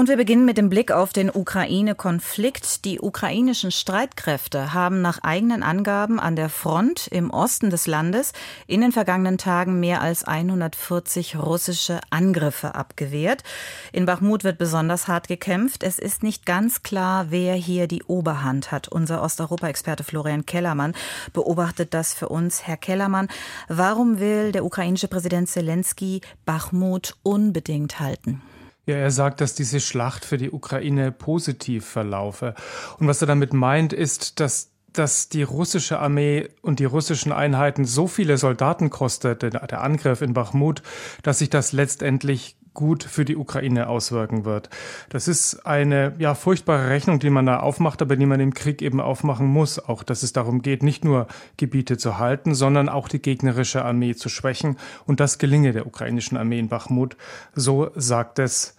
Und wir beginnen mit dem Blick auf den Ukraine-Konflikt. Die ukrainischen Streitkräfte haben nach eigenen Angaben an der Front im Osten des Landes in den vergangenen Tagen mehr als 140 russische Angriffe abgewehrt. In Bachmut wird besonders hart gekämpft. Es ist nicht ganz klar, wer hier die Oberhand hat. Unser Osteuropa-Experte Florian Kellermann beobachtet das für uns. Herr Kellermann, warum will der ukrainische Präsident Zelensky Bachmut unbedingt halten? Ja, er sagt, dass diese Schlacht für die Ukraine positiv verlaufe. Und was er damit meint, ist, dass dass die russische Armee und die russischen Einheiten so viele Soldaten kostet, der Angriff in Bachmut, dass sich das letztendlich gut für die Ukraine auswirken wird. Das ist eine ja furchtbare Rechnung, die man da aufmacht, aber die man im Krieg eben aufmachen muss, auch dass es darum geht, nicht nur Gebiete zu halten, sondern auch die gegnerische Armee zu schwächen. Und das gelinge der ukrainischen Armee in Bachmut, so sagt es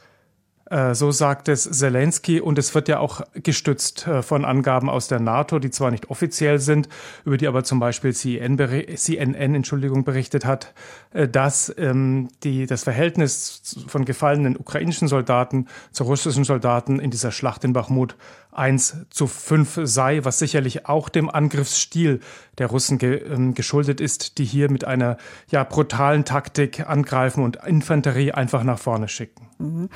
so sagt es Zelensky und es wird ja auch gestützt äh, von Angaben aus der NATO, die zwar nicht offiziell sind, über die aber zum Beispiel CNN, CNN Entschuldigung, berichtet hat, äh, dass ähm, die, das Verhältnis von gefallenen ukrainischen Soldaten zu russischen Soldaten in dieser Schlacht in Bachmut 1 zu 5 sei, was sicherlich auch dem Angriffsstil der Russen ge, ähm, geschuldet ist, die hier mit einer ja, brutalen Taktik angreifen und Infanterie einfach nach vorne schicken. Mhm.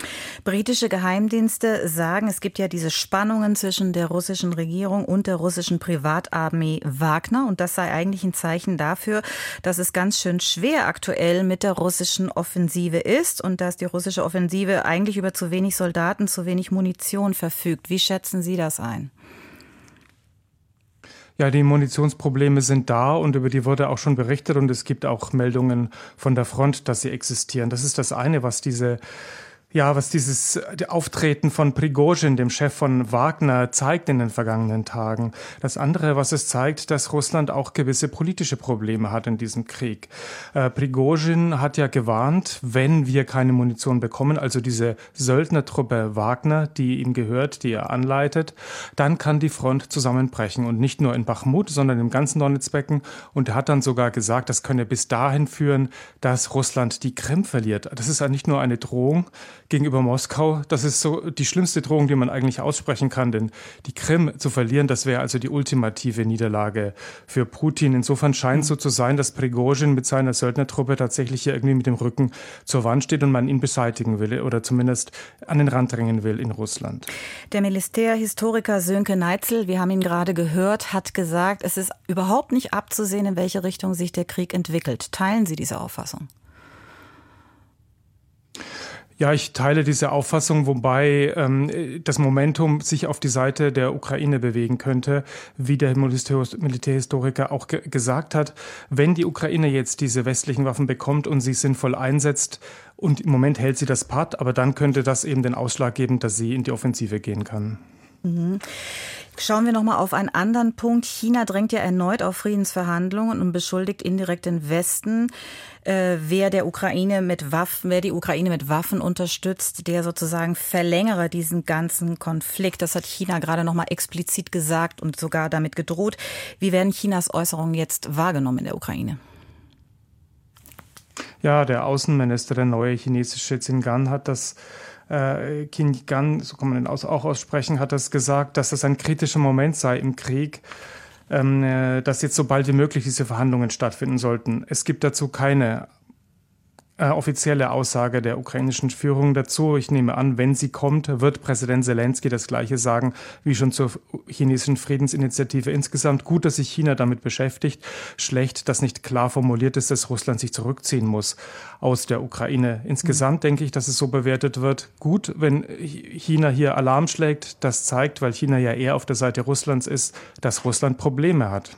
Britische Geheimdienste sagen, es gibt ja diese Spannungen zwischen der russischen Regierung und der russischen Privatarmee Wagner und das sei eigentlich ein Zeichen dafür, dass es ganz schön schwer aktuell mit der russischen Offensive ist und dass die russische Offensive eigentlich über zu wenig Soldaten, zu wenig Munition verfügt. Wie schätzen das ein? Ja, die Munitionsprobleme sind da und über die wurde auch schon berichtet und es gibt auch Meldungen von der Front, dass sie existieren. Das ist das eine, was diese ja, was dieses Auftreten von Prigozhin, dem Chef von Wagner, zeigt in den vergangenen Tagen. Das andere, was es zeigt, dass Russland auch gewisse politische Probleme hat in diesem Krieg. Äh, Prigozhin hat ja gewarnt, wenn wir keine Munition bekommen, also diese Söldnertruppe Wagner, die ihm gehört, die er anleitet, dann kann die Front zusammenbrechen und nicht nur in Bachmut, sondern im ganzen Donetsbecken. Und er hat dann sogar gesagt, das könne bis dahin führen, dass Russland die Krim verliert. Das ist ja nicht nur eine Drohung, gegenüber Moskau. Das ist so die schlimmste Drohung, die man eigentlich aussprechen kann, denn die Krim zu verlieren, das wäre also die ultimative Niederlage für Putin. Insofern scheint es so zu sein, dass Prigozhin mit seiner Söldnertruppe tatsächlich hier irgendwie mit dem Rücken zur Wand steht und man ihn beseitigen will oder zumindest an den Rand drängen will in Russland. Der Militärhistoriker Sönke Neitzel, wir haben ihn gerade gehört, hat gesagt, es ist überhaupt nicht abzusehen, in welche Richtung sich der Krieg entwickelt. Teilen Sie diese Auffassung? Ja, ich teile diese Auffassung, wobei ähm, das Momentum sich auf die Seite der Ukraine bewegen könnte, wie der Militärhistoriker auch ge gesagt hat. Wenn die Ukraine jetzt diese westlichen Waffen bekommt und sie sinnvoll einsetzt, und im Moment hält sie das Patt, aber dann könnte das eben den Ausschlag geben, dass sie in die Offensive gehen kann. Mhm. Schauen wir noch mal auf einen anderen Punkt. China drängt ja erneut auf Friedensverhandlungen und beschuldigt indirekt den Westen, äh, wer der Ukraine mit Waffen, wer die Ukraine mit Waffen unterstützt, der sozusagen verlängere diesen ganzen Konflikt. Das hat China gerade noch mal explizit gesagt und sogar damit gedroht. Wie werden Chinas Äußerungen jetzt wahrgenommen in der Ukraine? Ja, der Außenminister, der neue chinesische Zingan, hat das äh, Qin Gan, so kann man den auch aussprechen, hat das gesagt, dass das ein kritischer Moment sei im Krieg, ähm, äh, dass jetzt so bald wie möglich diese Verhandlungen stattfinden sollten. Es gibt dazu keine äh, offizielle Aussage der ukrainischen Führung dazu. Ich nehme an, wenn sie kommt, wird Präsident Zelensky das Gleiche sagen wie schon zur chinesischen Friedensinitiative insgesamt. Gut, dass sich China damit beschäftigt. Schlecht, dass nicht klar formuliert ist, dass Russland sich zurückziehen muss aus der Ukraine. Insgesamt mhm. denke ich, dass es so bewertet wird. Gut, wenn China hier Alarm schlägt, das zeigt, weil China ja eher auf der Seite Russlands ist, dass Russland Probleme hat.